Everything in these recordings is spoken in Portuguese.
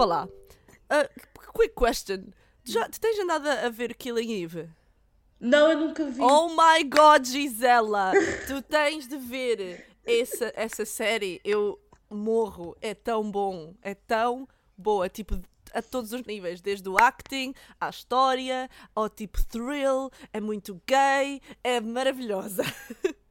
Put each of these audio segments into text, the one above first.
desculpa lá. Uh, quick question. Tu, já, tu tens andado a ver Killing Eve? Não, eu nunca vi. Oh my god, Gisela! tu tens de ver essa, essa série. Eu morro. É tão bom. É tão boa. Tipo, a todos os níveis, desde o acting, à história, ao tipo thrill, é muito gay, é maravilhosa.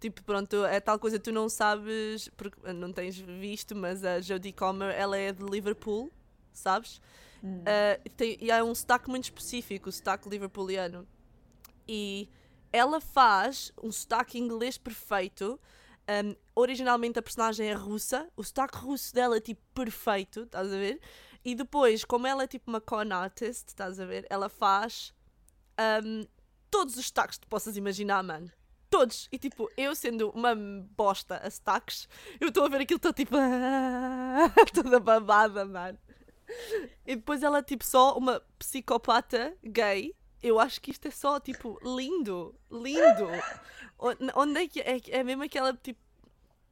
tipo, pronto, é tal coisa tu não sabes, porque não tens visto, mas a Jodie Comer, ela é de Liverpool, sabes? Hum. Uh, tem, e há um sotaque muito específico, o sotaque liverpooliano. E ela faz um sotaque inglês perfeito. Um, originalmente a personagem é russa, o sotaque russo dela é tipo perfeito, estás a ver? E depois, como ela é tipo uma con artist, estás a ver? Ela faz um, todos os sotaques que tu possas imaginar, mano. Todos. E tipo, eu sendo uma bosta a sotaques, eu estou a ver aquilo, estou tipo. toda babada, mano. E depois ela tipo só uma psicopata gay. Eu acho que isto é só tipo lindo. Lindo. Onde é que é? É mesmo aquela tipo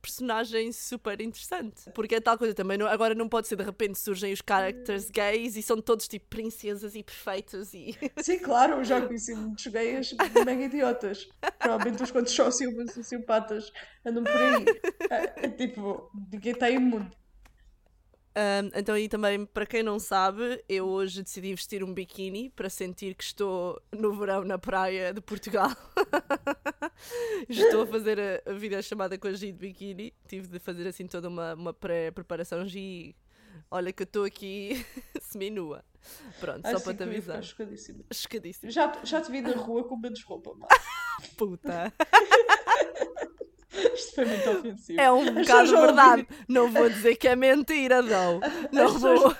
personagem super interessante. Porque é tal coisa também, não, agora não pode ser de repente surgem os characters gays e são todos tipo princesas e perfeitos e. Sim, claro, já conheci muitos gays mega idiotas. Provavelmente os quantos sociopatas andam por aí. É, é, tipo, ninguém está imune. Um, então, aí também, para quem não sabe, eu hoje decidi vestir um biquíni para sentir que estou no verão na praia de Portugal. estou a fazer a, a videochamada com a G de biquíni. Tive de fazer assim toda uma, uma pré-preparação. G, olha que eu estou aqui semi-nua. Pronto, ah, só para te avisar. Chocadíssima. Chocadíssima. Já, já te vi na rua com menos roupa, Puta. Isto foi muito ofensivo. É um bocado verdade. Ouvir... Não vou dizer que é mentira, não. Não As vou.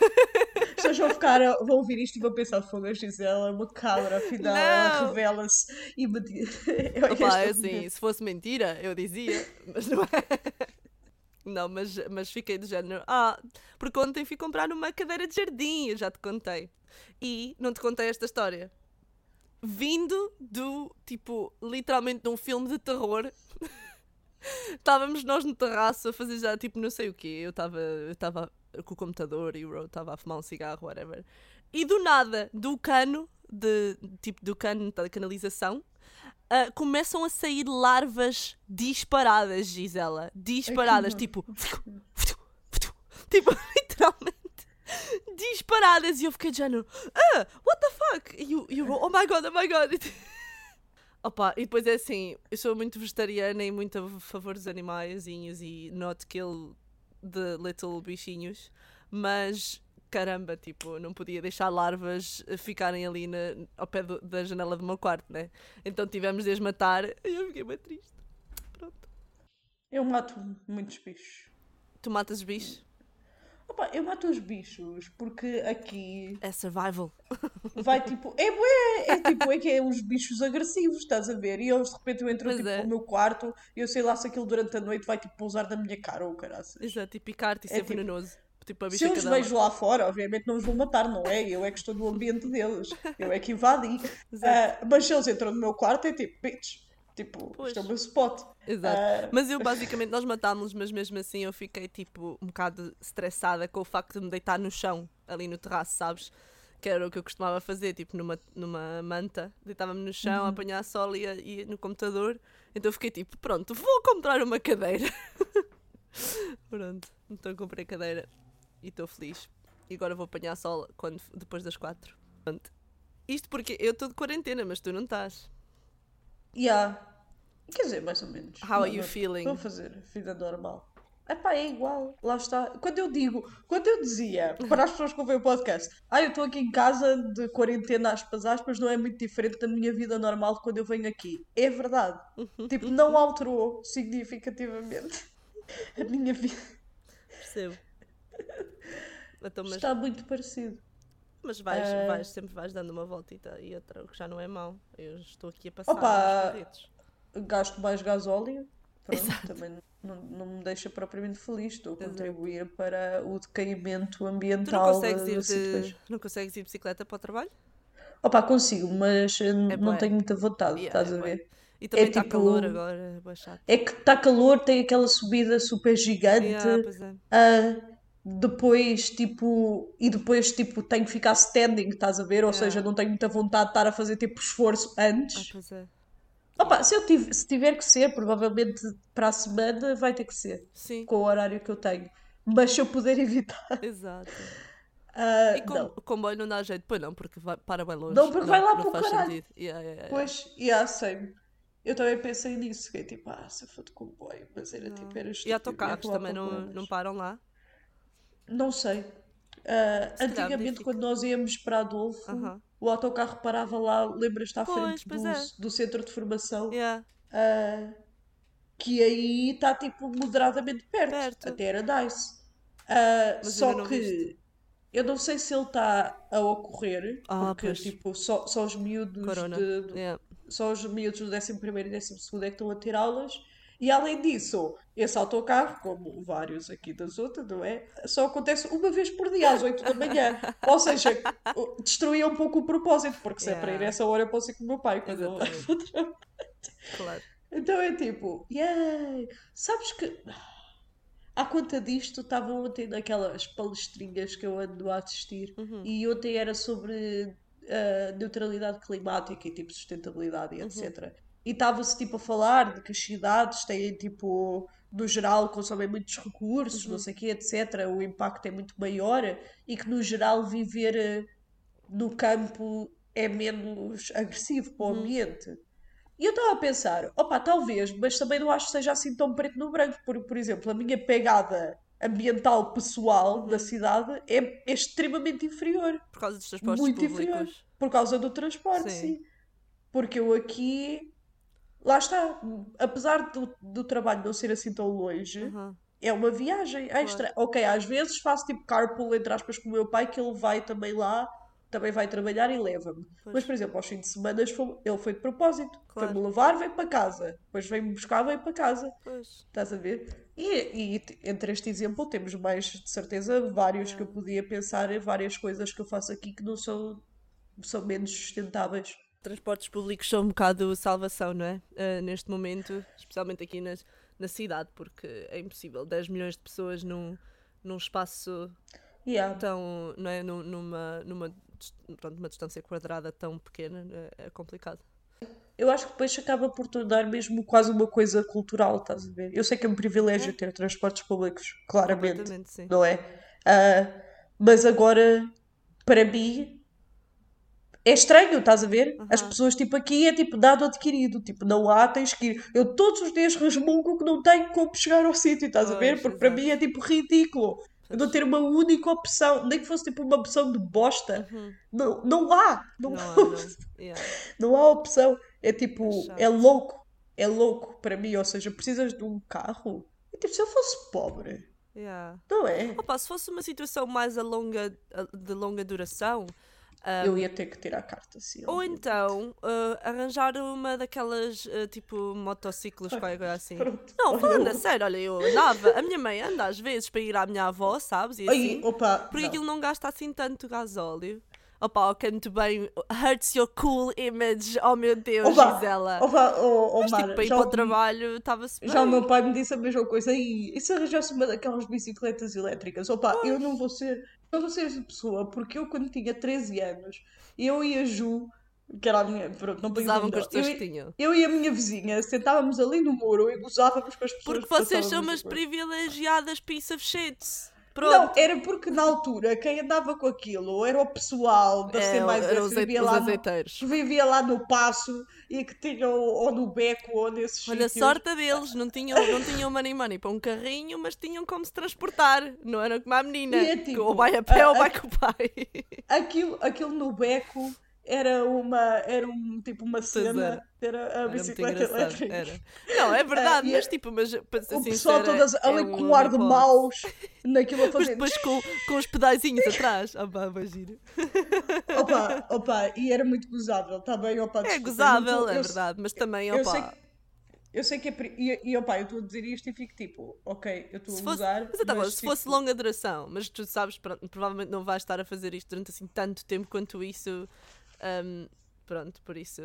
As pessoas vão, ficar, vão ouvir isto e vão pensar: fogo, a Gisela é uma cabra, afinal ela revela-se e me. Opa, é assim, se fosse mentira, eu dizia, mas não é. Não, mas, mas fiquei do género. Ah, porque ontem fui comprar uma cadeira de jardim, eu já te contei. E não te contei esta história. Vindo do, tipo, literalmente de um filme de terror. Estávamos nós no terraço a fazer já tipo não sei o quê. Eu estava com o computador e o Ro estava a fumar um cigarro, whatever. E do nada, do cano, de, tipo do cano da canalização, uh, começam a sair larvas disparadas, Gisela. Disparadas, tipo. tipo, literalmente. Disparadas. E eu fiquei de género, ah, what the fuck? E o, e o oh my god, oh my god. Opa, e depois é assim, eu sou muito vegetariana e muito a favor dos animaizinhos e not kill the little bichinhos, mas caramba, tipo, não podia deixar larvas ficarem ali na, ao pé do, da janela do meu quarto, né? Então tivemos de as matar e eu fiquei bem triste. Pronto. Eu mato muitos bichos. Tu matas bichos? Opa, eu mato os bichos porque aqui. É survival. Vai tipo. É, é, é tipo, é que é uns bichos agressivos, estás a ver? E eles de repente eu entro tipo, é. no meu quarto e eu sei lá se aquilo durante a noite vai tipo pousar na minha cara ou caraças. Exato, e picar-te e é, ser tipo, venenoso. Tipo, se eu os vejo lá fora, obviamente não os vou matar, não é? Eu é que estou no ambiente deles. Eu é que invadi. Uh, mas se eles entram no meu quarto, é tipo, bitch, Tipo, pois. isto é o meu spot. Exato. Uh... Mas eu basicamente, nós matámos, mas mesmo assim eu fiquei tipo um bocado estressada com o facto de me deitar no chão, ali no terraço, sabes? Que era o que eu costumava fazer, tipo numa, numa manta, deitava-me no chão, uhum. apanhar sol e, e no computador. Então eu fiquei tipo, pronto, vou comprar uma cadeira. pronto, então comprei cadeira e estou feliz. E agora vou apanhar sol quando, depois das quatro. Pronto. Isto porque eu estou de quarentena, mas tu não estás. Yeah. Quer dizer, mais ou menos. How are you feeling? Vou fazer vida normal. Epá, é igual, lá está. Quando eu digo, quando eu dizia para as pessoas que ouvem o podcast, ah, eu estou aqui em casa de quarentena, aspas, aspas, não é muito diferente da minha vida normal de quando eu venho aqui. É verdade. tipo, não alterou significativamente a minha vida. Percebo. Então, mas... Está muito parecido. Mas vais, uh... vais, sempre vais dando uma voltita e outra, o que já não é mau. Eu estou aqui a passar Opa, gasto mais gasóleo. Pronto, Exato. também não, não me deixa propriamente feliz. Estou a contribuir Exato. para o decaimento ambiental. Tu não consegues, ir de, não consegues ir de bicicleta para o trabalho? Opa, consigo, mas eh, é não tenho muita vontade, yeah, estás é a ver? E também é está tipo, calor agora, é É que está calor, tem aquela subida super gigante. Yeah, é. uh, depois, tipo, e depois, tipo, tenho que ficar standing, estás a ver? Ou Yeah. seja, não tenho muita vontade de estar a fazer, tipo, esforço Ah, antes. pois é. Opa, se eu tive, se tiver que ser, provavelmente para a semana vai ter que ser, Sim, com o horário que eu tenho. Mas se eu puder evitar, exato. ah, E com, não. o comboio não dá jeito, pois não, porque vai, para bem longe. Não, porque vai lá não para o caralho. sentido. Yeah, yeah, yeah. Pois, e yeah, same. Eu também pensei nisso, que é tipo, ah, se eu for de comboio, mas era Não. tipo, era E autocarros também não, não param lá? Não sei. Ah, calhar antigamente, quando nós íamos para Adolfo, Aham. o autocarro parava lá, lembras-te à Pois, frente do, é. do centro de formação, Yeah. ah, que aí está tipo moderadamente perto. Perto. Até era nice. Ah, só que viste. eu não sei se ele está a ocorrer, Ah, porque pois. tipo, só, só os miúdos Corona. de, do- Yeah. só os miúdos do 11º e 12º é que estão a ter aulas. E além disso, esse autocarro, como vários aqui da Zota, não é? Só acontece uma vez por dia, às 8 da manhã. Ou seja, destruía um pouco o propósito, porque se é para ir Yeah. essa hora eu posso ir com o meu pai quando Exatamente. para o trabalho. Claro. Então é tipo, yay! Sabes que à conta disto estava ontem naquelas palestrinhas que eu ando a assistir Uhum. e ontem era sobre ah, neutralidade climática e tipo sustentabilidade Uhum. e etc. E estava-se tipo a falar de que as cidades têm tipo, no geral, consomem muitos recursos, Uhum. não sei o quê, etc. O impacto é muito maior e que no geral viver eh, no campo é menos agressivo para o Uhum. ambiente. E eu estava a pensar, opa, talvez, mas também não acho que seja assim tão preto no branco. Por, por exemplo, a minha pegada ambiental pessoal Uhum. da cidade é, é extremamente inferior. Por causa dos transportes Muito públicos. inferior. Por causa do transporte, Sim. sim. Porque eu aqui. Lá está. Apesar do, do trabalho não ser assim tão longe, Uhum. é uma viagem extra. Ok, às vezes faço tipo carpool, entre aspas, com o meu pai, que ele vai também lá, também vai trabalhar e leva-me. Mas, por exemplo, aos fins de semana ele foi de propósito. Claro. Foi-me levar, veio para casa. Depois veio-me buscar, veio para casa. Pois. Estás a ver? E, e entre este exemplo temos mais, de certeza, vários que eu podia pensar em várias coisas que eu faço aqui que não são, são menos sustentáveis. Transportes públicos são um bocado salvação, não é? Ah, neste momento, especialmente aqui nas, na cidade, porque é impossível 10 milhões de pessoas num, num espaço Yeah. tão, não é? Num- Numa, numa, pronto, uma distância quadrada tão pequena, é, é complicado. Eu acho que depois acaba por tornar mesmo quase uma coisa cultural, estás a ver? Eu sei que é um privilégio ter transportes públicos, claramente, não é? Ah, mas agora, para mim, é estranho, estás a ver? As Aham. pessoas, tipo, aqui é tipo dado adquirido, tipo, não há, tens que ir. Eu todos os dias resmungo que não tenho como chegar ao sítio, estás a ver? Porque para mim é tipo ridículo. Eu não ter uma única opção, nem que fosse tipo uma opção de bosta. Uhum. Não, não há, não, Não há, não. Yeah. não há opção. É tipo, É é louco. É louco para mim. Ou seja, precisas de um carro. É tipo, se eu fosse pobre, Yeah. não é? Opa, se fosse uma situação mais a longa, de longa duração, ah, Eu ia ter que tirar a carta, sim. ou então ah, arranjar uma daquelas ah, tipo motociclos, qualquer coisa assim. Pronto. Não, falando a sério, olha, eu andava, a minha mãe anda às vezes para ir à minha avó, sabes? E Ai, assim, opa, porque não. aquilo não gasta assim tanto gasóleo. Opa, ok, muito bem, hurts your cool image, oh meu Deus, Opa, Gisela. opa, oh, oh, Mas tipo, para ir para o trabalho estava-se. Já o meu pai me disse a mesma coisa. E, e se arranjasse uma daquelas bicicletas elétricas? Opa, eu não vou ser, não vou ser essa pessoa, porque eu quando tinha 13 anos, eu e a Ju, que era a minha, pronto, não nome com as pessoas eu, que e- tinham. eu e a minha vizinha sentávamos ali no muro e gozávamos com as pessoas Porque que vocês são umas privilegiadas piece of shit. Não, Pronto. era porque na altura quem andava com aquilo era o pessoal da É, mais os que vivia azei- os lá no, azeiteiros. que vivia lá no Passo e que tinham ou no Beco ou nesses Olha, a sítios. sorte deles, não tinham, não tinham money money para um carrinho, mas tinham como se transportar. Não era como a menina, é que tipo, ou vai a pé a- ou vai a- com o pai. Aquilo, aquilo no beco era uma, era um, tipo uma cena, era a Era muito bicicleta engraçado. elétrica. Era. Não, é verdade, e mas é- tipo, mas para ser O pessoal sincera, todas ali é com um ar de maus naquilo a Mas fazer. depois com, com os pedaizinhos atrás. Pá, imagina. Opa, opa, e era muito gozável, está bem? Opa, É gozável, tô- é eu- verdade, mas também, eu opa, sei que- Eu sei que é. E, e opa, eu estou a dizer isto e fico tipo, ok, eu estou a fosse, gozar. mas, então, mas, se fosse tipo, longa duração, mas tu sabes, provavelmente não vais estar a fazer isto durante assim tanto tempo quanto isso. Hum, pronto, por isso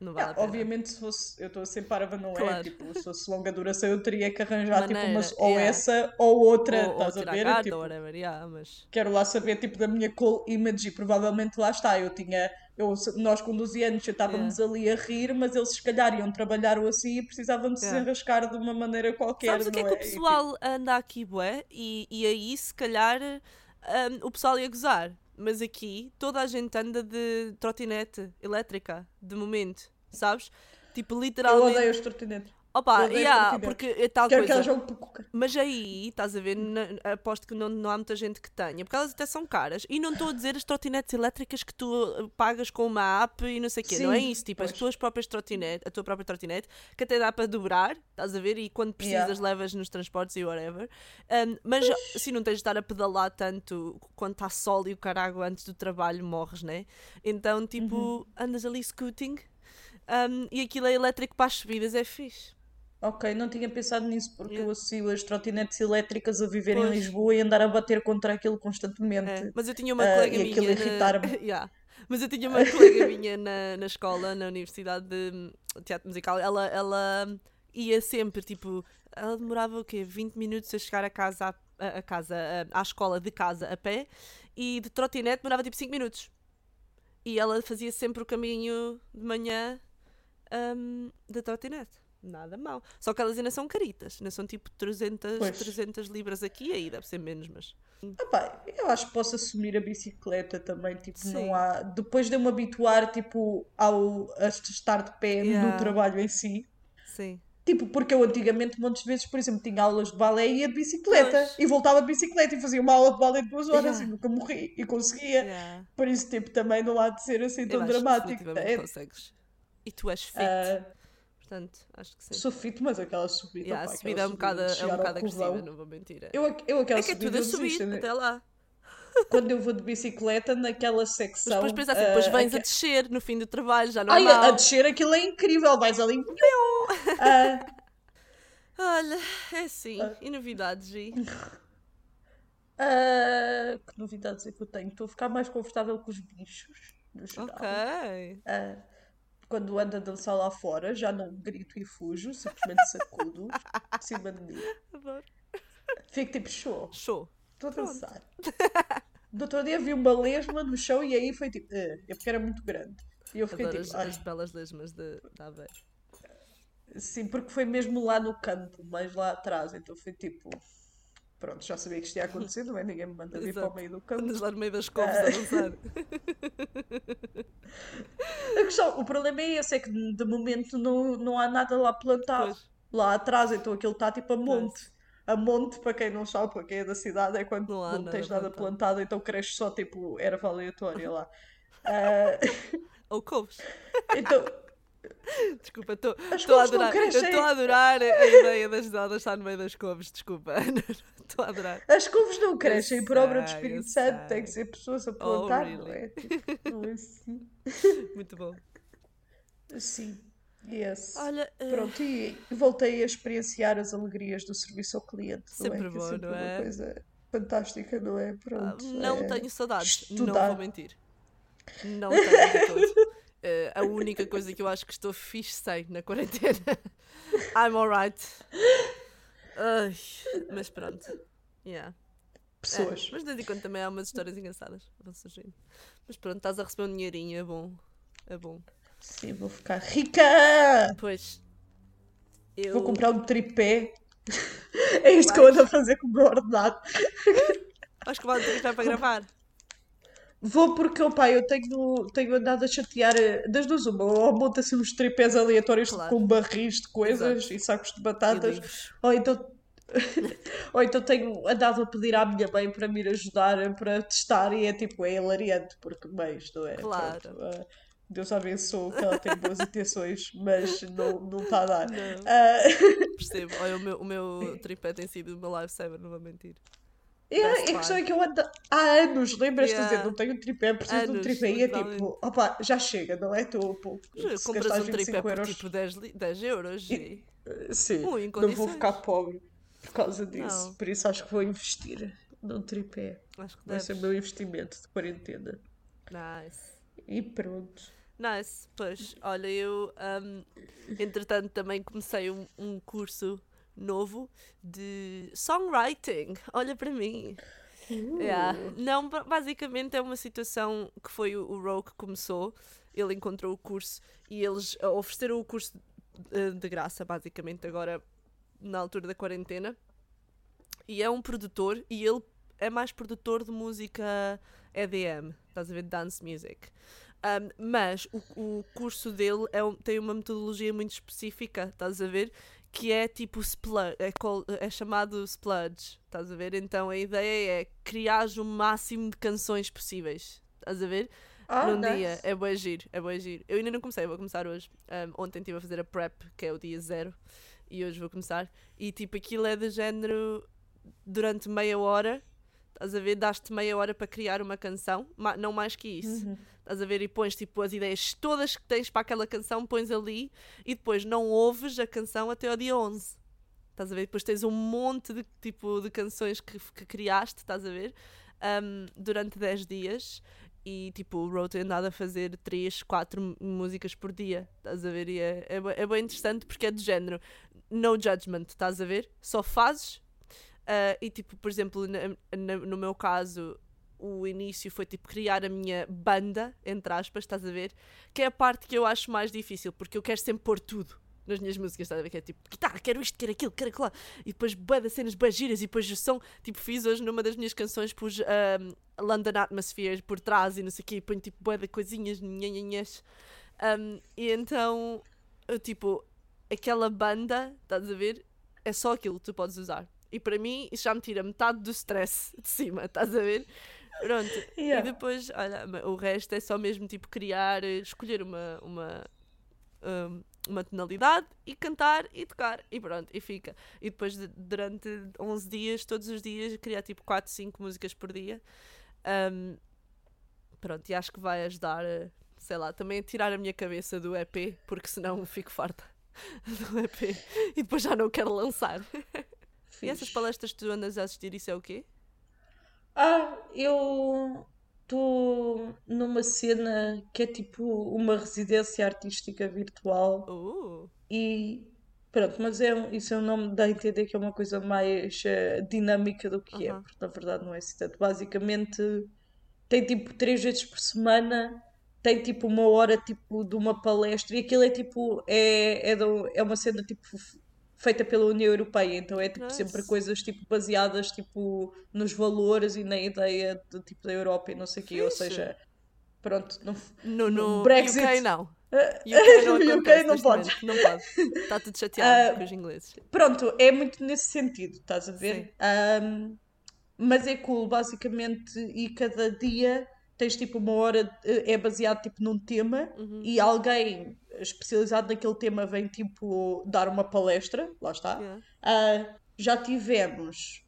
Não vale Ah, a obviamente, se fosse, eu estou a ser parva, não é? Claro. Tipo, se fosse longa duração, eu teria que arranjar tipo, Maneira, uma, ou yeah. essa ou outra, ou, ou estás a tirar ver? carta, Tipo, ou whatever, yeah, mas... quero lá saber tipo da minha call image e provavelmente lá está, eu tinha, eu, nós com 12 anos estávamos ali a rir, mas eles se calhar iam trabalhar ou assim e precisavam de se Yeah. enrascar de uma maneira qualquer, Sabes o que é não que o E, tipo, pessoal anda aqui, bué? E, e aí, se calhar, hum, o pessoal ia gozar. Mas aqui, toda a gente anda de trotinete elétrica, de momento, sabes? Tipo, eu literalmente... odeio os trotinetes. Opa, yeah, porque é tal Quero que coisa. haja um pouco. Mas aí, estás a ver, na- aposto que não, não há muita gente que tenha, porque elas até são caras. E não estou a dizer as trotinetes elétricas que tu uh, pagas com uma app e não sei o quê. não é Sim, isso, tipo, as pois. tuas próprias trotinetes, a tua própria trotinete, que até dá para dobrar, estás a ver, e quando precisas Yeah. levas nos transportes e whatever. Um, mas assim não tens de estar a pedalar tanto quando está sol e o carago antes do trabalho morres, né? Então, tipo, Uhum. andas ali scooting um, e aquilo é elétrico para as subidas, é fixe. Ok, não tinha pensado nisso porque eu associo as trotinetes elétricas a viver em Pois. Lisboa e andar a bater contra aquilo constantemente. É, mas eu tinha uma Ah, colega e aquilo minha. Na... irritar-me. Yeah. Mas eu tinha uma colega minha na, na escola, na Universidade de hum, Teatro Musical. Ela, ela ia sempre, tipo, ela demorava o quê? 20 minutos a chegar a casa, a, a- casa, a- à escola de casa a pé e de trotinete demorava tipo 5 minutos. E ela fazia sempre o caminho de manhã hum, de trotinete. Nada mal. Só que elas ainda são caritas, ainda são tipo 300, Pois. 300 libras aqui, aí deve ser menos, mas. Ah pá, eu acho que posso assumir a bicicleta também, tipo, Sim. não há... Depois de eu me habituar, tipo, ao a estar de pé Yeah. no trabalho em si, Sim. tipo, porque eu antigamente, muitas vezes, por exemplo, tinha aulas de balé e ia de bicicleta, Pois. e voltava de bicicleta e fazia uma aula de balé de duas horas Yeah. e nunca morri, e conseguia. Yeah. Por isso, tipo, também não há de ser assim Eu tão que dramático. definitivamente É, consegues. E tu és fit, ah, portanto, acho que sim. sou fit, mas aquela subida, Yeah, pá, a subida é um bocado, é um bocado agressiva, não vou mentir. É, Eu, eu aquela é que é subida tudo a subir, né? até lá. Quando eu vou de bicicleta, naquela Mas secção. depois pensa assim, depois ah, vens aque- a descer no fim do trabalho, já não é Ai, a, a descer aquilo é incrível, vais ali. Ah, Olha, é assim, e novidades, Gi? ah, que novidades é que eu tenho? Estou a ficar mais confortável com os bichos, no geral. Ok. Ah, quando ando a dançar lá fora, já não grito e fujo, simplesmente sacudo de cima de mim. Adoro. Fico tipo, show, Show. estou a dançar. No outro dia vi uma lesma no chão e aí foi tipo, "Ah", é porque era muito grande. E eu fiquei Adoro tipo, as, "Ai". as belas lesmas de, de Aveiro. Sim, porque foi mesmo lá no campo, mais lá atrás, então foi tipo. Pronto, já sabia que isto ia acontecer, não é? Ninguém me manda vir para o Exato. meio do campo. Andas lá no meio das couves a dançar. A questão, o problema é esse, é que de momento não, não há nada lá plantado. Pois. Lá atrás, então aquilo está tipo a monte. A monte, para quem não sabe, para quem é da cidade, é quando Não não, tens nada plantado. plantado, então cresce só tipo erva aleatória lá. Ah, Ou couves. então, Desculpa, estou a não adorar. Estou a adorar a ideia das dadas estar no meio das couves, desculpa. Estou a adorar. as couves não crescem por obra do Espírito Santo, sei. tem que ser pessoas a Oh, plantar, não really? é? Tipo, não é assim. Muito bom. Sim, yes. Olha, eh, Pronto, e voltei a experienciar as alegrias do serviço ao cliente, não Sempre é? Bom, é sempre não uma é? coisa fantástica, não é? ah, Pronto. não é tenho saudades, não estudar. vou mentir. Não tenho de todo. Eh, a única coisa que eu acho que estou fixe sem na quarentena. I'm alright. Mas pronto. Yeah. É, Pessoas. mas de vez em quando também há umas histórias engraçadas. Vão surgindo. Mas pronto, estás a receber um dinheirinho, é bom. É bom. Sim, vou ficar rica! Pois. Eu... Vou comprar um tripé. É isto que eu ando a fazer com o meu ordenado. Acho que vai ter já para gravar. Vou porque, opá, eu tenho, tenho andado a chatear eh, das duas uma. Ou monta assim uns tripés aleatórios Claro. com barris de coisas Exato. e sacos de batatas. Ou então, ou então tenho andado a pedir à minha mãe para me ir ajudar para testar e é tipo, é hilariante, porque bem, isto é. Claro. pronto, ah, Deus abençoe que ela tem boas intenções, mas não não está a dar. Não. Ah, Percebo. Olha, o meu, o meu tripé tem sido o meu lifesaver, não vou mentir. É, Best a questão é que eu ando há anos, lembras-te de dizer, Yeah. não tenho tripé, preciso de um Anos, tripé e é tipo, opá, já chega, não é? Estou pouco. Se compras um tripé 25 por euros, tipo 10, li- 10 euros e... sim, um em não vou ficar pobre por causa disso. Não. Por isso acho que vou investir num tripé. Acho que Vai ser o meu investimento de quarentena. Nice. E pronto. Nice, pois, olha, eu um, entretanto também comecei um, um curso novo de songwriting. Olha para mim. Uh. Yeah. Não, ba- basicamente é uma situação que foi o, o Ro que começou. Ele encontrou o curso e eles ofereceram o curso eh, de graça, basicamente, agora na altura da quarentena. E é um produtor e ele é mais produtor de música EDM, estás a ver? Dance music. Um, mas o, o curso dele é tem uma metodologia muito específica, estás a ver? Que é tipo splurge, é, é chamado splurge, estás a ver? Então a ideia é criar o máximo de canções possíveis, estás a ver? Ah, num nice. dia. É bem giro, é bem giro. Eu ainda não comecei, vou começar hoje. Um, ontem estive a fazer a prep, que é o dia zero, e hoje vou começar. E tipo, aquilo é de género durante meia hora. Estás a ver? Daste meia hora para criar uma canção, não mais que isso. Uhum. Estás a ver? E pões tipo as ideias todas que tens para aquela canção, pões ali e depois não ouves a canção até ao dia 11. Estás a ver? Depois tens um monte de tipo de canções que, que criaste, estás a ver? Um, durante 10 dias e tipo o Ro tem andado a fazer 3, 4 músicas por dia, estás a ver? E é, é, bem- é bem interessante porque é de género no judgment, estás a ver? Só fazes ah, e tipo, por exemplo, na- na- no meu caso, o início foi tipo criar a minha banda, entre aspas, estás a ver? Que é a parte que eu acho mais difícil, porque eu quero sempre pôr tudo nas minhas músicas, estás a ver? Que é tipo, guitarra, quero isto, quero aquilo, quero aquilo. E depois de cenas, bué giras, e depois o som, tipo, fiz hoje numa das minhas canções, pus ahm, London Atmosphere por trás e não sei o quê, e ponho tipo de coisinhas, nhanhanhas. Um, e então, eu, tipo, aquela banda, estás a ver? É só aquilo que tu podes usar. E para mim, isso já me tira metade do stress de cima, estás a ver? Pronto. Yeah. E depois, olha, o resto é só mesmo tipo criar, eh, escolher uma, uma, um, uma tonalidade e cantar e tocar e pronto, e fica. E depois de- durante 11 dias, todos os dias, criar tipo 4, 5 músicas por dia. Um, pronto, e acho que vai ajudar, eh, sei lá, também a tirar a minha cabeça do EP, porque senão fico farta do EP e depois já não quero lançar. E essas palestras que tu andas a assistir, isso é o quê? Ah, eu estou numa cena que é tipo uma residência artística virtual Uh, e pronto, mas é, isso é um nome dá a entender que é uma coisa mais eh, dinâmica do que é, Aham. porque na verdade não é assim tanto. Basicamente tem tipo três vezes por semana, tem tipo uma hora tipo de uma palestra e aquilo é tipo é, é, é uma cena tipo feita pela União Europeia, então é tipo sempre coisas tipo baseadas tipo nos valores e na ideia do tipo da Europa e não sei o quê, ou seja, pronto, não, no, no Brexit. UK não. UK não UK não momento, Não pode. Está tudo chateado Ah, com os ingleses. Pronto, é muito nesse sentido, estás a ver? Ahm, mas é cool, basicamente, e cada dia tens tipo uma hora, é baseado tipo num tema Uhum. e alguém especializado naquele tema vem tipo dar uma palestra, lá está. Yeah. Ah, já tivemos,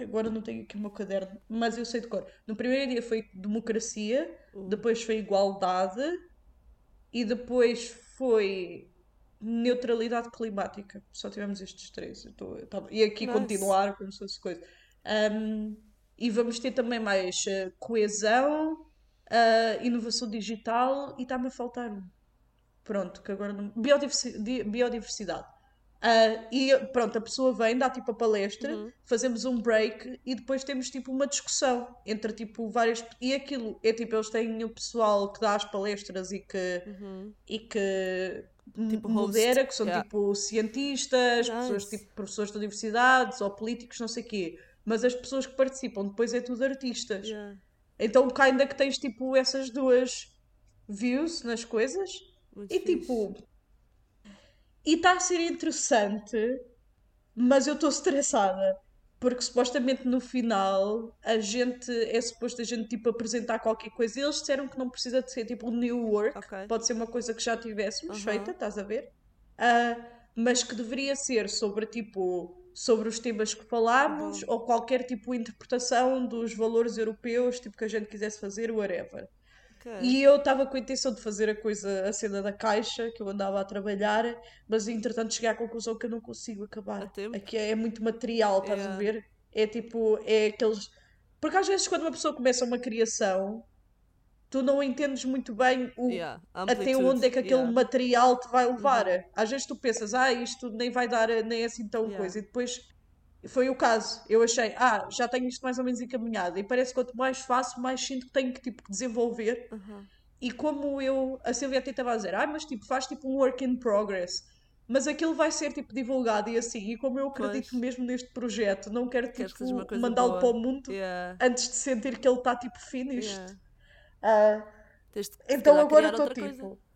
agora não tenho aqui o meu caderno, mas eu sei de cor. No primeiro dia foi democracia, Uh. depois foi igualdade e depois foi neutralidade climática. Só tivemos estes três. Eu tô- eu tava- E aqui Nice. continuar como se fosse coisa. Um, e vamos ter também mais eh, coesão, ah, inovação digital e está-me a faltar um. Pronto, que agora não. Biodiversi- di- biodiversidade. Ah, e pronto, a pessoa vem, dá tipo a palestra, Uhum. fazemos um break e depois temos tipo uma discussão entre tipo várias. E aquilo é tipo, eles têm o pessoal que dá as palestras e que, Uhum. e que Tipo modera, que são yeah. tipo cientistas, Nice. pessoas tipo professores de universidades ou políticos, não sei o quê. Mas as pessoas que participam depois é tudo artistas. Yeah. Então ainda que tens tipo essas duas views nas coisas. Muito E fixe. tipo. E está a ser interessante, mas eu estou estressada. Porque supostamente no final a gente é suposto a gente tipo apresentar qualquer coisa. Eles disseram que não precisa de ser tipo new work, Ok. pode ser uma coisa que já tivéssemos feita, estás a ver? Ah, mas que deveria ser sobre tipo sobre os temas que falámos Bom. ou qualquer tipo de interpretação dos valores europeus, tipo que a gente quisesse fazer, whatever. Ok. E eu estava com a intenção de fazer a coisa, a cena da caixa, que eu andava a trabalhar, mas entretanto cheguei à conclusão que eu não consigo acabar. A? Aqui é muito material, estás a Yeah. ver? É tipo, é aqueles. Porque às vezes quando uma pessoa começa uma criação, tu não entendes muito bem o, Yeah, até onde é que aquele yeah. material te vai levar. Às vezes tu pensas, ah, isto nem vai dar, nem é assim tão Yeah. coisa. E depois foi o caso. Eu achei, ah, já tenho isto mais ou menos encaminhado. E parece que quanto mais faço, mais sinto que tenho que tipo, que desenvolver. Uhum. E como eu, a Silvia até estava a dizer, ah, mas tipo, faz tipo um work in progress. Mas aquilo vai ser tipo divulgado e assim. E como eu acredito Pois. mesmo neste projeto, não quero que tipo coisa mandá-lo para o mundo antes de sentir que ele está tipo finished. Se então agora estou tipo. coisa.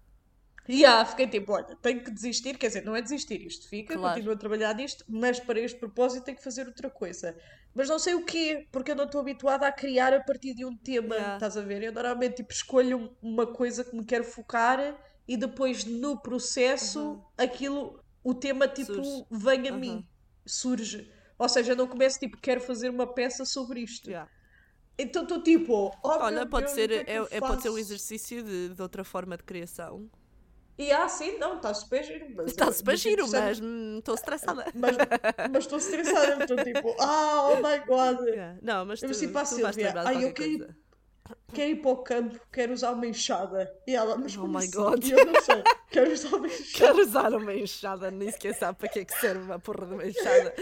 Yeah, fiquei tipo, olha, tenho que desistir, quer dizer, não é desistir, isto fica, Claro. continuo a trabalhar nisto, mas para este propósito tenho que fazer outra coisa. Mas não sei o quê, porque eu não estou habituada a criar a partir de um tema, Yeah. estás a ver? Eu normalmente tipo, escolho uma coisa que me quero focar e depois no processo Uhum. aquilo, o tema tipo Surge. vem a Uhum. mim, surge. Ou seja, eu não começo tipo, quero fazer uma peça sobre isto. Yeah. Então estou tipo, oh Olha, pode Deus, ser, que é que é, é- pode ser um exercício de, de outra forma de criação. E ah, sim, não, está super giro. Está super giro, mas hum, estou estressada. Mas estou estressada, estou tipo, ah, oh my god, Yeah. Não, mas tu, Eu a Silvia, lembrar de "Ai, eu queria- coisa. quero ir para o campo, quero usar uma enxada. E ela, mas Oh my assim? God. Eu não sei, quero usar uma enxada. Quero usar uma enxada, nem sequer sabe para que é que serve uma porra de uma enxada.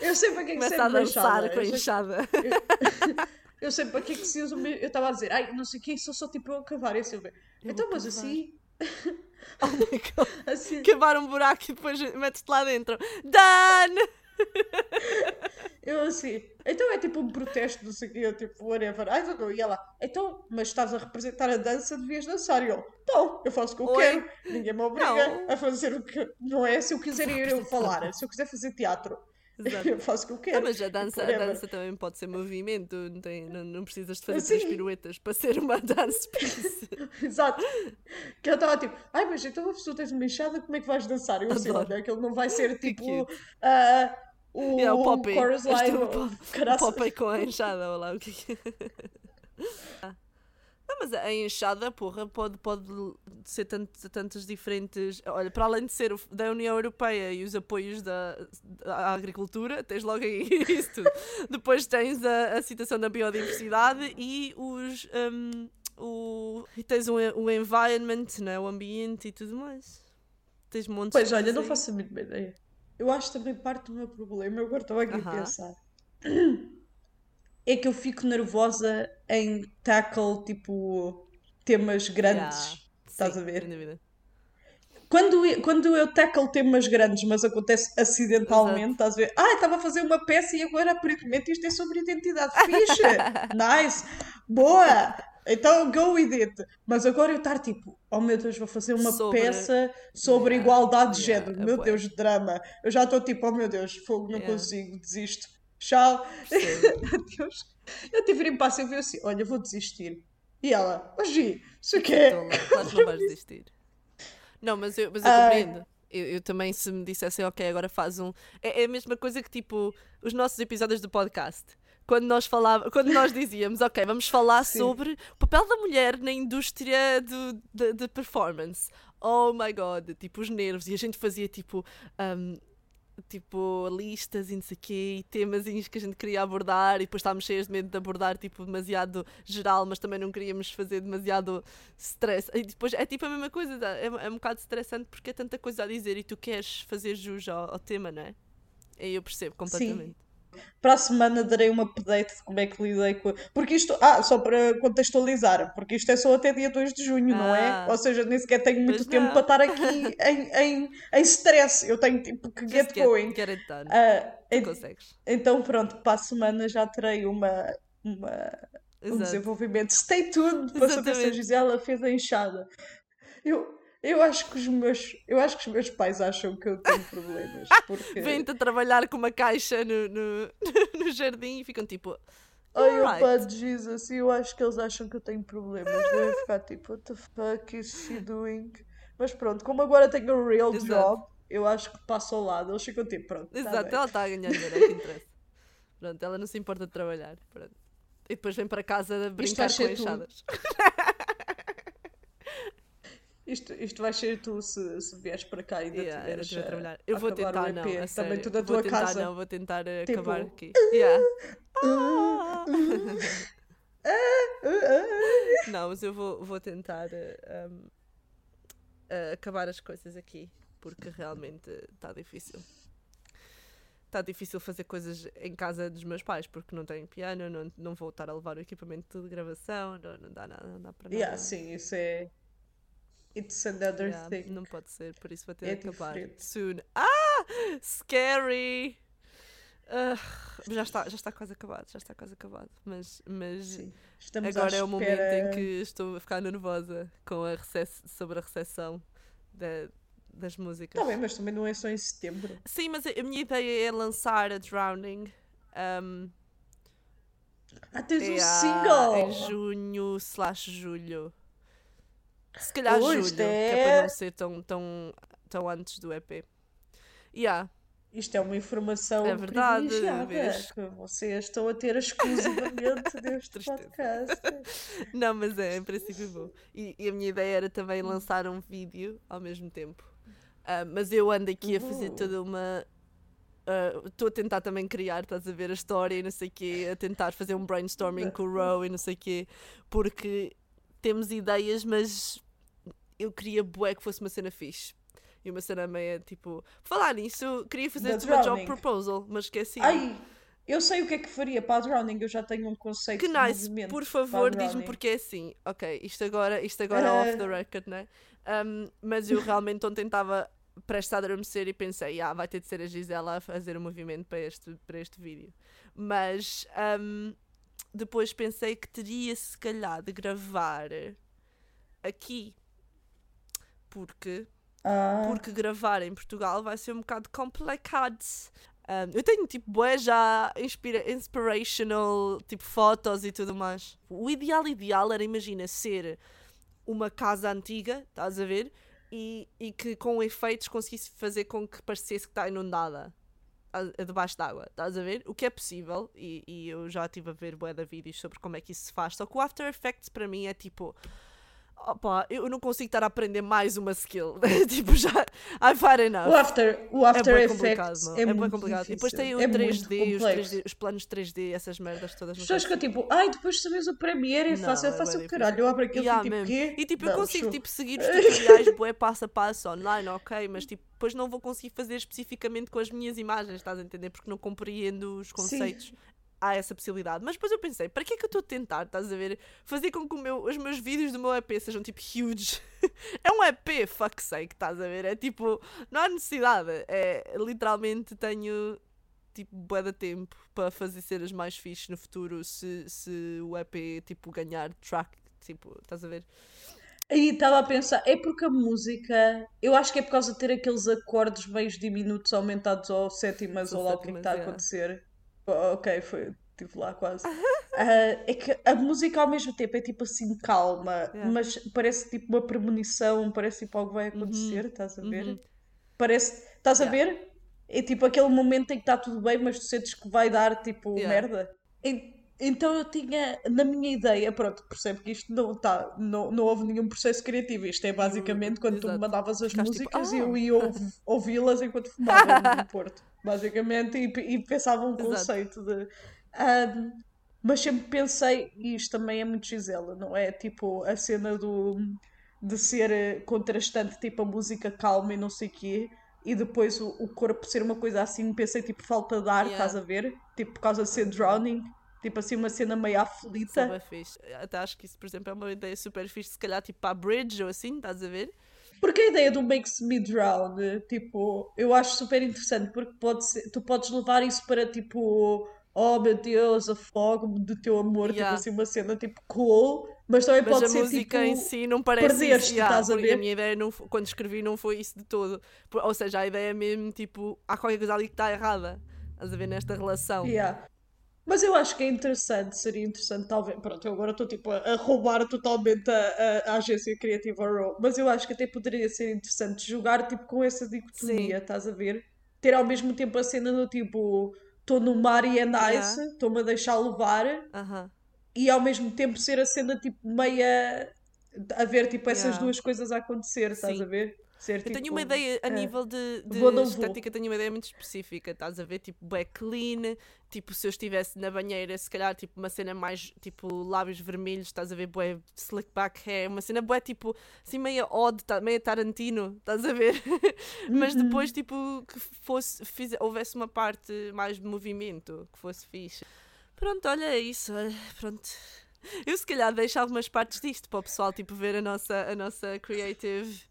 Eu sei para que é que Começa serve a uma dançar enxada. com a Eu sei, enxada. eu sei para que é que se usa uma... Eu estava a dizer, ai, não sei o que, sou só tipo eu a cavar. E a Silvia, então, mas cavar. assim, Oh assim... Cavar um buraco e depois metes-te lá dentro. Done! Eu assim, então é tipo um protesto, não sei o quê, eu tipo, whatever. I don't know. E ela, então, mas estás a representar a dança, devias dançar. E eu, então, eu faço o que eu Oi. quero, ninguém me obriga Não. a fazer o que. Não é se eu quiser ir eu falar, se eu quiser fazer teatro, Exato. eu faço o que eu quero. Não, mas a dança, a whatever. dança também pode ser movimento, não, tem, não, não precisas de fazer Sim. três piruetas para ser uma dance piece. Exato. Que eu estava tipo, ai, mas então se tu tens uma enxada, como é que vais dançar? Eu assim, Adoro. olha, aquilo não vai ser tipo. ah, o, Yeah, o Popeye. chorus És tu line, o o Pop- caraças. O Popeye com a enxada, ou lá o que é é. Ah. Não, mas a enxada, porra, pode, pode ser tant- tantas diferentes. Olha, para além de ser o- da União Europeia e os apoios da, da agricultura, tens logo aí isso tudo. Depois tens a, a citação da biodiversidade e os. hum, o, e tens o, o environment, né? o ambiente e tudo mais. Tens montes Pois de olha, não faço a mínima ideia. Eu acho também parte do meu problema, eu agora estava aqui a Aham. pensar. É que eu fico nervosa em tackle, tipo, temas grandes. Yeah. Estás Sim, a ver? Quando eu, quando eu tackle temas grandes, mas acontece acidentalmente, estás a ver? Ah, estava a fazer uma peça e agora aparentemente isto é sobre identidade. Fixe! nice! Boa! Então go with it! Mas agora eu estar tipo, oh meu Deus, vou fazer uma Sobre- peça sobre Yeah, igualdade de yeah, género. é Meu. Deus, drama! Eu já estou tipo, oh meu Deus, fogo, não Yeah. consigo, desisto. Tchau! Adeus! Eu tive em passo e vi assim, olha, vou desistir. E ela, hoje, isso aqui é. Tola, Claro que não vais desistir. Não, mas eu, mas eu Ai. compreendo. Eu, eu também, se me dissessem, ok, agora faz um. É, é a mesma coisa que tipo os nossos episódios do podcast. Quando nós falava, quando nós dizíamos, ok, vamos falar Sim. sobre o papel da mulher na indústria do, de, de performance. Oh my god, tipo os nervos. E a gente fazia tipo. um, tipo listas e não sei quê, e temazinhos que a gente queria abordar, e depois estávamos cheias de medo de abordar tipo demasiado geral, mas também não queríamos fazer demasiado stress. E depois é tipo a mesma coisa, é, é um bocado estressante porque é tanta coisa a dizer e tu queres fazer jus ao, ao tema, não é? E eu percebo completamente. Para a semana darei uma update de como é que lidei com. Porque isto. Ah, só para contextualizar, porque isto é só até dia 2 de junho, não é? Ah. Ou seja, nem sequer tenho muito tempo não. para estar aqui em, em, em stress. Eu tenho tipo que get, going. Get it done. Ah, en- consegues. então pronto, para a semana já terei uma, uma, um Exato. desenvolvimento. Stay tuned para saber se a. Gisela fez a enxada. Eu, eu acho que os meus. Eu acho que os meus pais acham que eu tenho problemas. Porque. Vêm-te a trabalhar com uma caixa no, no, no jardim e ficam tipo. Ai, "You're opa, right." Jesus, eu acho que eles acham que eu tenho problemas. Devem ficar tipo, what the fuck is she doing? Mas pronto, como agora tenho um real Exato. job, eu acho que passo ao lado. Eles ficam tipo, pronto. tá Exato, bem. ela está a ganhar dinheiro, é que interessa. Pronto, ela não se importa de trabalhar. Pronto. E depois vem para casa brincar com tu. enxadas. Isto, isto vai ser tu se, se vieres para cá e ainda Yeah, tiveres a a, trabalhar. Eu vou tentar não, Também sério. tu da tua tentar casa. não, vou tentar uh, Tipo, acabar aqui. Yeah. Ah! Uh, Não, mas eu vou, vou tentar um, uh, acabar as coisas aqui, porque realmente está difícil. Está difícil fazer coisas em casa dos meus pais, porque não tenho piano, não, não vou estar a levar o equipamento de gravação, não, não dá nada, não dá para nada. Yeah, sim, isso é. It's another Yeah, thing. não pode ser, por isso vou ter É de acabar diferente. soon. Ah! Scary! Ah, já, está, já está quase acabado, já está quase acabado. Mas, mas agora é o momento em que estou a ficar nervosa com a recess sobre a recepção da- das músicas. Tá bem, mas também não é só em setembro. Sim, mas a minha ideia é lançar a Drowning um, Ah, tens um é single! em junho slash julho. Se calhar Oh, julho, isto que é é- para não ser tão, tão, tão antes do EP. Yeah. Isto é uma informação É verdade, privilegiada, que vocês estão a ter exclusivamente deste podcast. Não, mas é, em princípio vou. E, e a minha ideia era também lançar um vídeo ao mesmo tempo. Ah, mas eu ando aqui a fazer toda uma. ah, Estou a tentar também criar, estás a ver a história e não sei o quê, a tentar fazer um brainstorming com o Row e não sei o quê, porque temos ideias, mas eu queria bué que fosse uma cena fixe. E uma cena meia tipo. Falar nisso, eu queria fazer Da uma job proposal, mas esqueci. Ai, eu sei o que é que faria para a Drowning, eu já tenho um conceito Que de nice, movimento por favor, diz-me porque é assim. Ok, isto agora, isto agora Eh. off the record, né? Um, mas eu realmente ontem estava prestes a adormecer e pensei, ah, vai ter de ser a Gisela a fazer o movimento para este, para este vídeo. Mas um, depois pensei que teria se calhar de gravar aqui. Porque Ah, porque gravar em Portugal vai ser um bocado complicado. Um, eu tenho tipo bué já inspira inspirational, tipo fotos e tudo mais. O ideal ideal era, imagina, ser uma casa antiga, estás a ver? E, e que com efeitos conseguisse fazer com que parecesse que está inundada debaixo d'água, estás a ver? O que é possível, e, e eu já estive a ver bué de vídeos sobre como é que isso se faz, só que o After Effects para mim é tipo opa, eu não consigo estar a aprender mais uma skill. tipo, já I've had enough. o After, o É after bem Effects é, É, muito complicado. E depois difícil. tem o é 3D, muito os, complexo. 3D, os planos 3D, essas merdas todas. As não pessoas consigo. ficam tipo, ai, depois sabes o Premiere, é fácil, é é fácil o caralho. Eu abro aquilo Yeah, e tipo, mesmo. quê? E tipo, eu Não, consigo show. tipo, seguir os tutoriais bué passo a passo online, ok, mas tipo, depois não vou conseguir fazer especificamente com as minhas imagens, estás a entender? Porque não compreendo os conceitos. Há essa possibilidade. Mas depois eu pensei, para que é que eu estou a tentar, estás a ver? Fazer com que meu- os meus vídeos do meu EP sejam tipo huge. é um EP, fuck sake, estás a ver? É tipo, não há necessidade. É literalmente tenho tipo bué de tempo para fazer cenas mais fixes no futuro se, se o EP tipo ganhar track, tipo, estás a ver? Aí estava a pensar, é porque a música, eu acho que é por causa de ter aqueles acordes meios diminutos aumentados ao sétimas ou lá o que é está a é. acontecer. Oh, ok, foi, estive lá quase. Ah, é que a música ao mesmo tempo é tipo assim calma, Yeah. mas parece tipo uma premonição, parece tipo algo vai acontecer, estás a ver? uhum. Parece, estás a Yeah. ver? É tipo aquele momento em que está tudo bem, mas tu sentes que vai dar tipo Yeah. merda. En- Então eu tinha, na minha ideia, pronto, percebo que isto não está, não, não houve nenhum processo criativo. Isto é basicamente quando tu me exato. mandavas as Ficaste tipo, músicas e eu "Ah." ia ouv- ouvi-las enquanto fumava no Porto, basicamente, e, e pensava um Exato. conceito de. Ahm, mas sempre pensei, e isto também é muito Gisela, não é? Tipo a cena do, de ser eh, contrastante, tipo a música calma e não sei o quê, e depois o, o corpo ser uma coisa assim, pensei tipo falta de ar, Yeah. estás a ver? Tipo por causa de ser drowning, tipo assim uma cena meio aflita. Super fixe. Até acho que isso, por exemplo, é uma ideia super fixe, se calhar tipo para a bridge ou assim, estás a ver? Porque a ideia do Makes Me Drown, eh, tipo, eu acho super interessante, porque pode ser, tu podes levar isso para tipo, oh meu Deus, afogo-me do teu amor, Yeah. tipo assim, uma cena tipo cool, mas também Mas pode a ser música tipo. em si não parece perdeste, isso. yeah, estás a ver? A minha ideia, não, quando escrevi, não foi isso de todo. Ou seja, a ideia é mesmo, tipo, há qualquer coisa ali que está errada. Estás a ver nesta relação. Yeah. Mas eu acho que é interessante, seria interessante, talvez. Pronto, eu agora estou tipo a, roubar totalmente a, a- a agência criativa Raw, mas eu acho que até poderia ser interessante jogar tipo com essa dicotomia, estás a ver? Ter ao mesmo tempo a cena do tipo, estou no mar e é nice, Yeah. estou-me a deixar levar, Aham. e ao mesmo tempo ser a cena tipo meia. a ver tipo essas Yeah. duas coisas a acontecer, estás Sim. a ver? Ser, Eu tenho tipo, uma ideia a é. nível de, de Vou, não vou. estética, tenho uma ideia muito específica. Estás a ver, tipo, bué clean, tipo, se eu estivesse na banheira, se calhar, tipo, uma cena mais, tipo, lábios vermelhos, estás a ver, bué slick back hair, uma cena bué, tipo, assim, meia odd, tá- meia Tarantino, estás a ver? Mas Uhum. depois, tipo, que fosse, fize- houvesse uma parte mais de movimento, que fosse fixe. Pronto, olha é isso, olha, pronto. Eu se calhar deixo algumas partes disto para o pessoal, tipo, ver a nossa, a nossa creative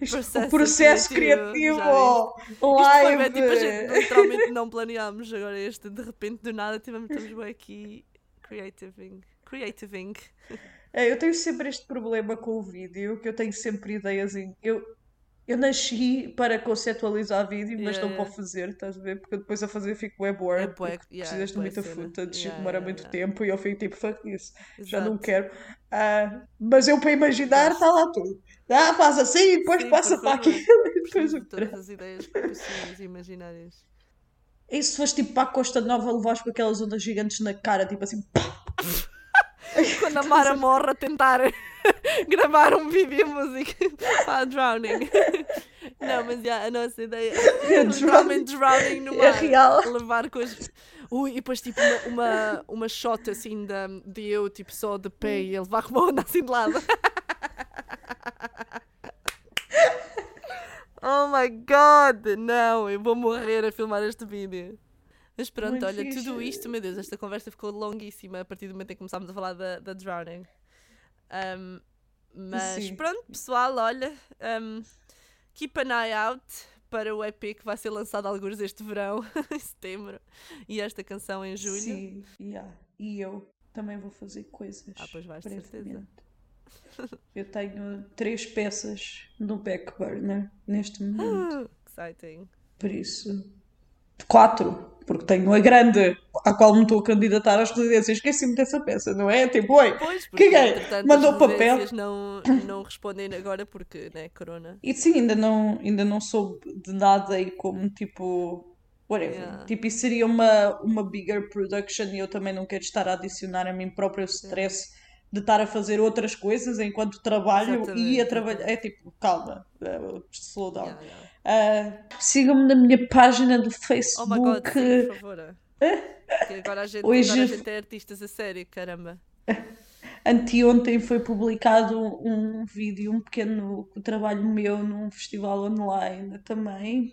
Isto- processo o processo criativo, criativo, Isto foi live. bem, tipo, a gente literalmente não planeámos. Agora este, de repente, do nada, tivemos, estamos bem aqui creativing. Creativing. É, eu tenho sempre este problema com o vídeo, que eu tenho sempre ideias em. Eu, eu nasci para conceptualizar vídeo, mas Yeah, não yeah. para fazer, estás a ver? Porque depois a fazer fico web bored, É yeah, precisas de bué muita cena. footage e Yeah, demora muito tempo e eu fico tipo, fuck isso, já não quero. Ah, mas eu para imaginar está lá tudo. Ah, faz assim e depois Sim, passa para aquilo e depois Preciso o de todas as ideias possíveis e imaginárias. E se foste tipo para a Costa Nova, levares com aquelas ondas gigantes na cara, tipo assim, pá, Quando a Mara morre a tentar gravar um vídeo música para Drowning. Não, mas já, a nossa ideia é literalmente drowning no É mar. real. Levar com as. Ui, e depois tipo uma, uma, uma shot assim de, de eu, tipo só de pé e ele levar com uma onda assim de lado. Oh my god! Não, eu vou morrer a filmar este vídeo. Mas pronto, Muito olha, fixe. tudo isto, meu Deus, esta conversa ficou longuíssima a partir do momento em que começámos a falar da, da Drowning. Um, mas Sim. pronto, pessoal, olha, um, keep an eye out para o EP que vai ser lançado alguns este verão, em setembro, e esta canção em julho. Sim, yeah. e eu também vou fazer coisas. Ah, pois vais, certeza. Eu tenho três peças no back burner neste momento. Exciting. Por isso, quatro, porque tenho a grande, à qual me estou a candidatar às residências. Esqueci-me dessa peça, não é? Tipo, oi, Pois, porque Caguei. entretanto Mandou papel. não, não respondem agora porque, né, corona. E sim, ainda não, ainda não soube de nada e como tipo. Whatever. Yeah. Tipo, isso seria uma, uma bigger production e eu também não quero estar a adicionar a mim próprio o stress de estar a fazer outras coisas enquanto trabalho Exatamente, e a trabalhar. É tipo, calma, uh, slow down. Yeah, yeah. Uh, Sigam-me na minha página do Oh Facebook. my god, sim, por favor. Que agora a gente, Hoje- agora a gente é artistas a sério, caramba. Anteontem foi publicado um vídeo, um pequeno trabalho meu num festival online também.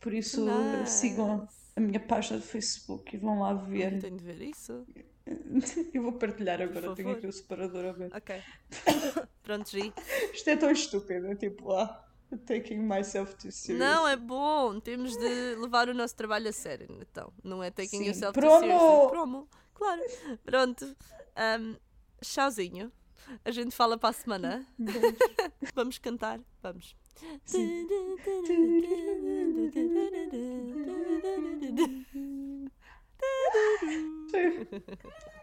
Por isso, Nice. sigam a minha página do Facebook e vão lá ver. Tenho de ver isso. Eu vou partilhar agora, tenho aqui o separador aberto. Ok. Pronto, Gi. Isto é tão estúpido, é tipo, ah, taking myself too serious. Não, é bom. Temos de levar o nosso trabalho a sério, então. Não é taking Sim. yourself too Promo! seriously. Promo. Claro. Pronto. Um, tchauzinho. A gente fala para a semana. Vamos cantar? Vamos. Sim.